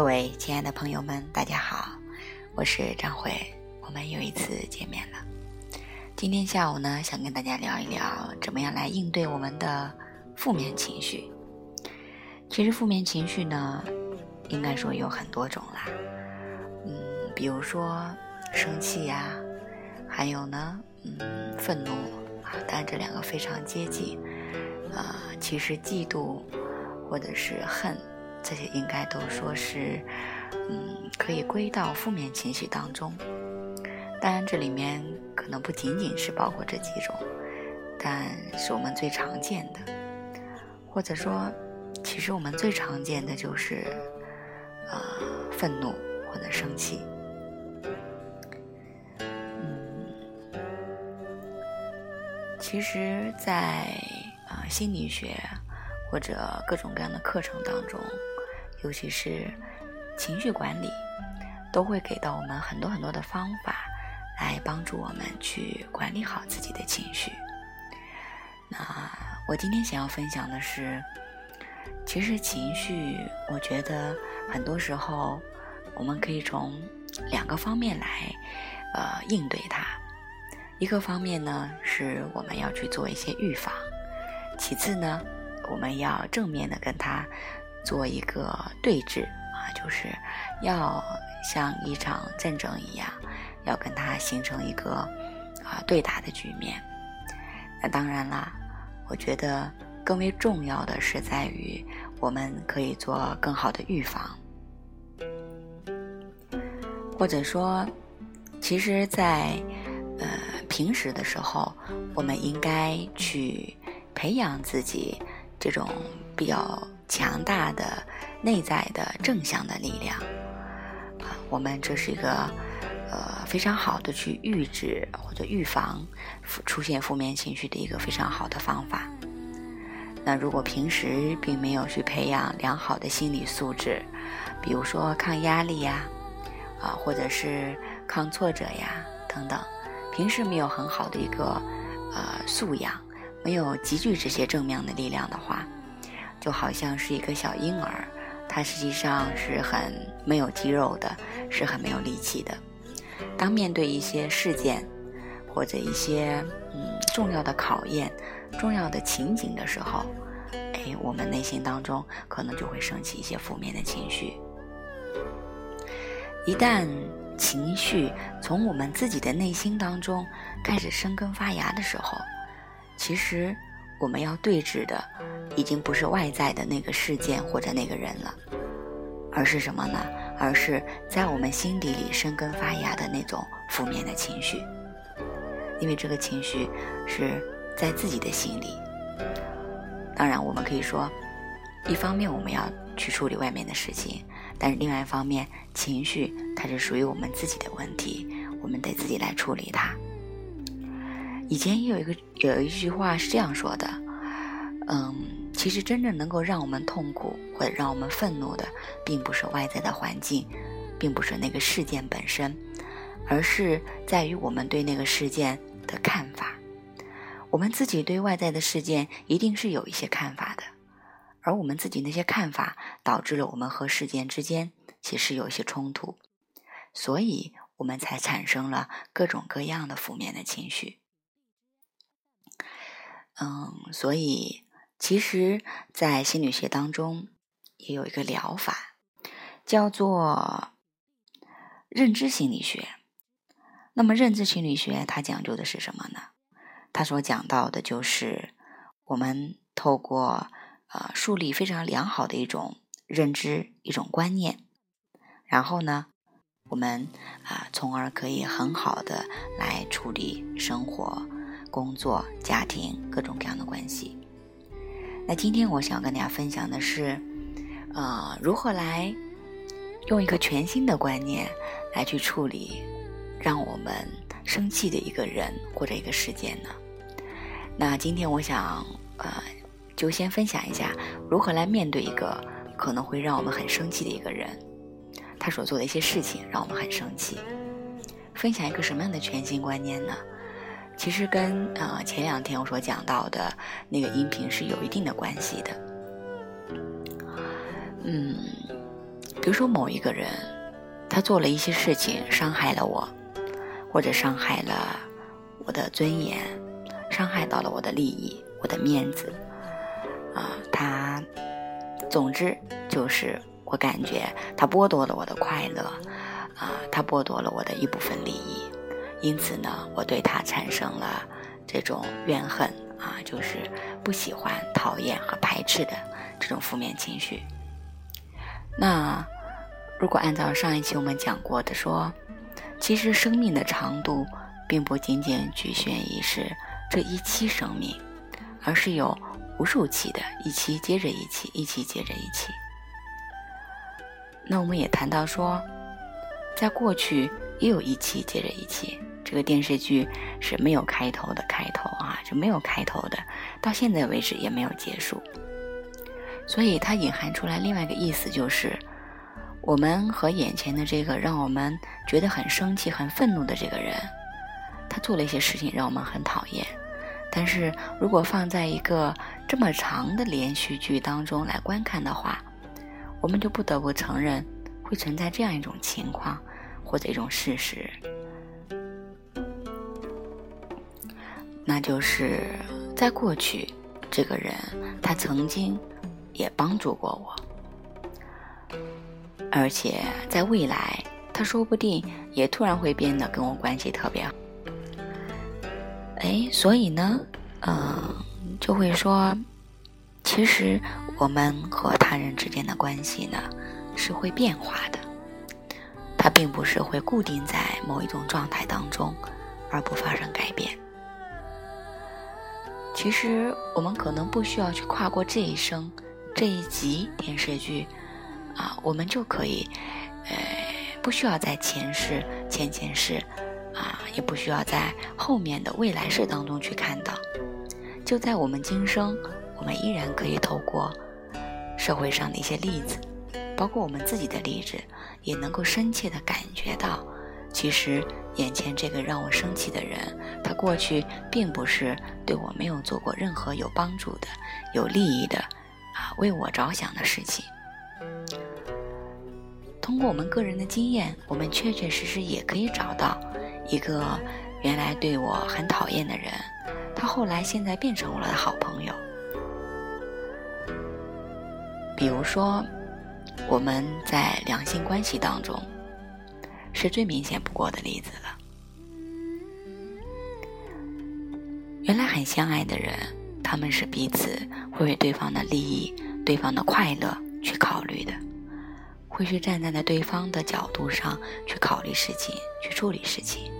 各位亲爱的朋友们，大家好，我是张慧，我们又一次见面了。今天下午呢，想跟大家聊一聊怎么样来应对我们的负面情绪。其实负面情绪呢，应该说有很多种啦，嗯，比如说生气呀，还有呢，嗯，愤怒啊，当然这两个非常接近。啊，其实嫉妒或者是恨。这些应该都说是，嗯，可以归到负面情绪当中。当然，这里面可能不仅仅是包括这几种，但是我们最常见的，或者说，其实我们最常见的就是，呃，愤怒或者生气。嗯，其实，在啊心理学或者各种各样的课程当中。尤其是情绪管理，都会给到我们很多很多的方法，来帮助我们去管理好自己的情绪。那我今天想要分享的是，其实情绪，我觉得很多时候我们可以从两个方面来，呃，应对它。一个方面呢，是我们要去做一些预防；其次呢，我们要正面的跟它。做一个对峙啊，就是要像一场战争一样，要跟他形成一个啊对打的局面。那当然啦，我觉得更为重要的是在于我们可以做更好的预防，或者说，其实，在呃平时的时候，我们应该去培养自己这种比较。强大的内在的正向的力量啊，我们这是一个呃非常好的去预知或者预防出现负面情绪的一个非常好的方法。那如果平时并没有去培养良好的心理素质，比如说抗压力呀，啊或者是抗挫折呀等等，平时没有很好的一个呃素养，没有集聚这些正面的力量的话。就好像是一个小婴儿，他实际上是很没有肌肉的，是很没有力气的。当面对一些事件或者一些嗯重要的考验、重要的情景的时候，哎，我们内心当中可能就会升起一些负面的情绪。一旦情绪从我们自己的内心当中开始生根发芽的时候，其实。我们要对峙的，已经不是外在的那个事件或者那个人了，而是什么呢？而是在我们心底里生根发芽的那种负面的情绪。因为这个情绪是在自己的心里。当然，我们可以说，一方面我们要去处理外面的事情，但是另外一方面，情绪它是属于我们自己的问题，我们得自己来处理它。以前也有一个有一句话是这样说的，嗯，其实真正能够让我们痛苦或者让我们愤怒的，并不是外在的环境，并不是那个事件本身，而是在于我们对那个事件的看法。我们自己对外在的事件一定是有一些看法的，而我们自己那些看法导致了我们和事件之间其实有一些冲突，所以我们才产生了各种各样的负面的情绪。嗯，所以其实，在心理学当中也有一个疗法，叫做认知心理学。那么，认知心理学它讲究的是什么呢？它所讲到的就是我们透过呃树立非常良好的一种认知、一种观念，然后呢，我们啊，从而可以很好的来处理生活。工作、家庭各种各样的关系。那今天我想跟大家分享的是，呃，如何来用一个全新的观念来去处理让我们生气的一个人或者一个事件呢？那今天我想，呃，就先分享一下如何来面对一个可能会让我们很生气的一个人，他所做的一些事情让我们很生气。分享一个什么样的全新观念呢？其实跟呃前两天我所讲到的那个音频是有一定的关系的。嗯，比如说某一个人，他做了一些事情伤害了我，或者伤害了我的尊严，伤害到了我的利益、我的面子，啊，他，总之就是我感觉他剥夺了我的快乐，啊，他剥夺了我的一部分利益，因此呢，我对他产生了这种怨恨啊，就是不喜欢、讨厌和排斥的这种负面情绪。那如果按照上一期我们讲过的说，其实生命的长度并不仅仅局限于是这一期生命，而是有无数期的，一期接着一期，一期接着一期。那我们也谈到说，在过去也有一期接着一期，这个电视剧是没有开头的开头啊，就没有开头的，到现在为止也没有结束。所以它隐含出来另外一个意思就是，我们和眼前的这个让我们觉得很生气、很愤怒的这个人，他做了一些事情让我们很讨厌。但是如果放在一个这么长的连续剧当中来观看的话，我们就不得不承认会存在这样一种情况或者一种事实，那就是在过去，这个人他曾经。也帮助过我，而且在未来，他说不定也突然会变得跟我关系特别好。哎，所以呢，嗯，就会说，其实我们和他人之间的关系呢是会变化的，它并不是会固定在某一种状态当中而不发生改变。其实我们可能不需要去跨过这一生。这一集电视剧，啊，我们就可以，呃，不需要在前世、前前世，啊，也不需要在后面的未来世当中去看到，就在我们今生，我们依然可以透过社会上的一些例子，包括我们自己的例子，也能够深切的感觉到，其实眼前这个让我生气的人，他过去并不是对我没有做过任何有帮助的、有利益的。啊，为我着想的事情。通过我们个人的经验，我们确确实实也可以找到一个原来对我很讨厌的人，他后来现在变成我的好朋友。比如说，我们在两性关系当中，是最明显不过的例子了。原来很相爱的人。他们是彼此会为对方的利益、对方的快乐去考虑的，会去站在在对方的角度上去考虑事情、去处理事情。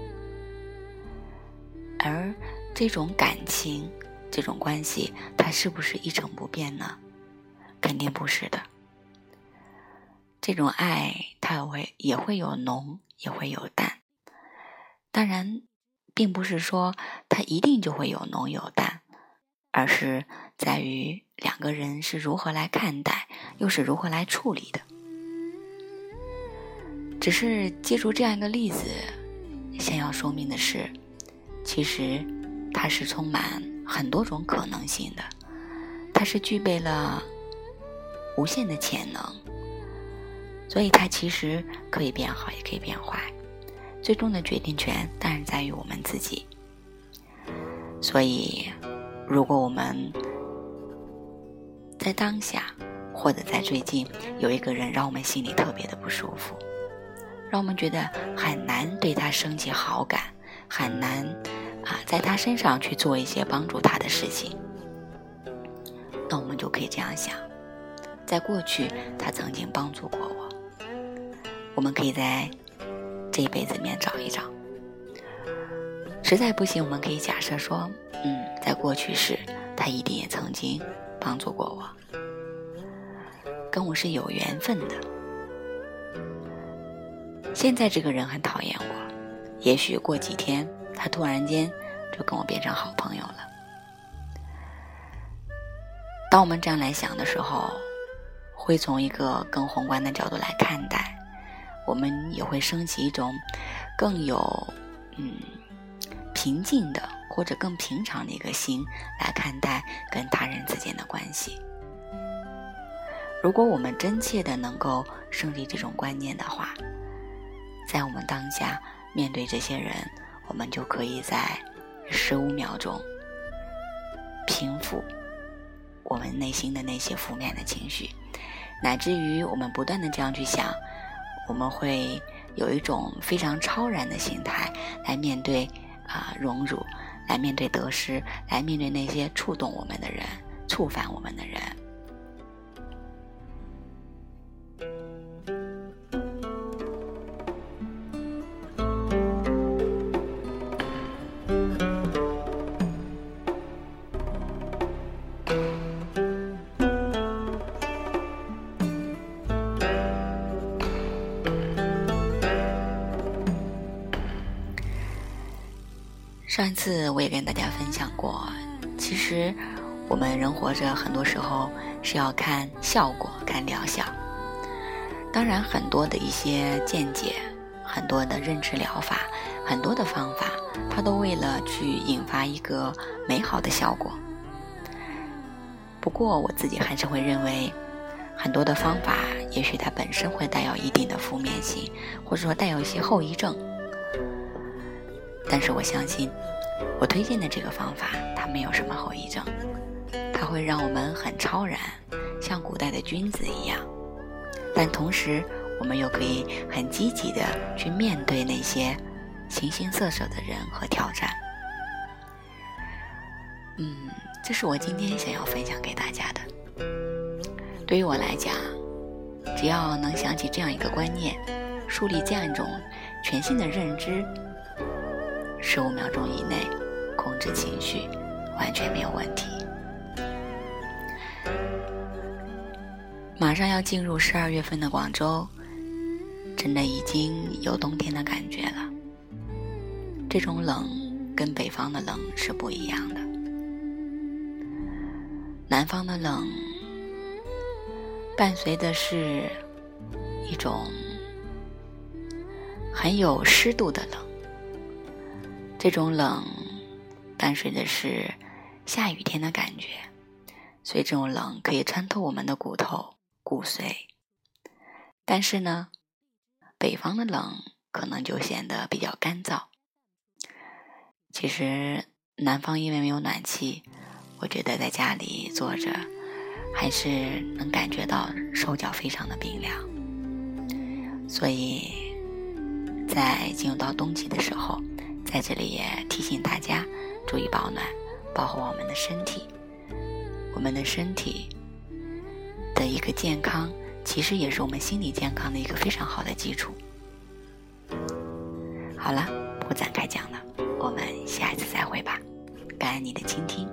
而这种感情、这种关系，它是不是一成不变呢？肯定不是的。这种爱，它会也会有浓，也会有淡。当然，并不是说它一定就会有浓有淡。而是在于两个人是如何来看待，又是如何来处理的。只是借助这样一个例子，想要说明的是，其实它是充满很多种可能性的，它是具备了无限的潜能，所以它其实可以变好，也可以变坏，最终的决定权当然在于我们自己。所以。如果我们在当下，或者在最近有一个人让我们心里特别的不舒服，让我们觉得很难对他升起好感，很难啊在他身上去做一些帮助他的事情，那我们就可以这样想：在过去他曾经帮助过我，我们可以在这一辈子里面找一找。实在不行，我们可以假设说。嗯，在过去时，他一定也曾经帮助过我，跟我是有缘分的。现在这个人很讨厌我，也许过几天，他突然间就跟我变成好朋友了。当我们这样来想的时候，会从一个更宏观的角度来看待，我们也会升起一种更有嗯平静的。或者更平常的一个心来看待跟他人之间的关系。如果我们真切的能够升起这种观念的话，在我们当下面对这些人，我们就可以在十五秒钟平复我们内心的那些负面的情绪，乃至于我们不断的这样去想，我们会有一种非常超然的心态来面对啊荣辱，来面对得失，来面对那些触动我们的人、触犯我们的人。上一次我也跟大家分享过，其实我们人活着很多时候是要看效果、看疗效。当然，很多的一些见解、很多的认知疗法、很多的方法，它都为了去引发一个美好的效果。不过，我自己还是会认为，很多的方法也许它本身会带有一定的负面性，或者说带有一些后遗症。但是我相信，我推荐的这个方法，它没有什么后遗症，它会让我们很超然，像古代的君子一样。但同时，我们又可以很积极的去面对那些形形色色的人和挑战。嗯，这是我今天想要分享给大家的。对于我来讲，只要能想起这样一个观念，树立这样一种全新的认知。十五秒钟以内控制情绪，完全没有问题。马上要进入十二月份的广州，真的已经有冬天的感觉了。这种冷跟北方的冷是不一样的。南方的冷伴随的是一种很有湿度的冷。这种冷，伴随的是下雨天的感觉，所以这种冷可以穿透我们的骨头、骨髓。但是呢，北方的冷可能就显得比较干燥。其实南方因为没有暖气，我觉得在家里坐着还是能感觉到手脚非常的冰凉。所以在进入到冬季的时候。在这里也提醒大家注意保暖，保护我们的身体。我们的身体的一个健康，其实也是我们心理健康的一个非常好的基础。好了，不展开讲了，我们下一次再会吧。感恩你的倾听。